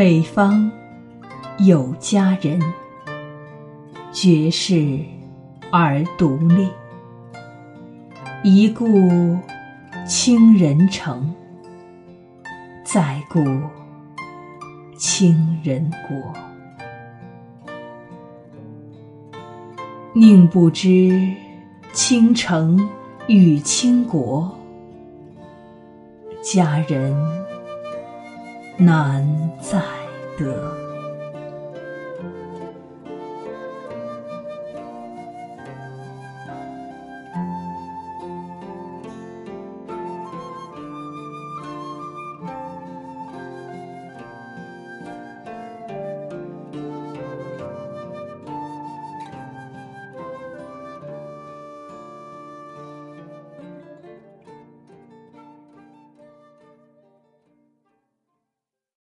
北方有佳人，绝世而独立。一顾倾人城，再顾倾人国。宁不知倾城与倾国？佳人难再得。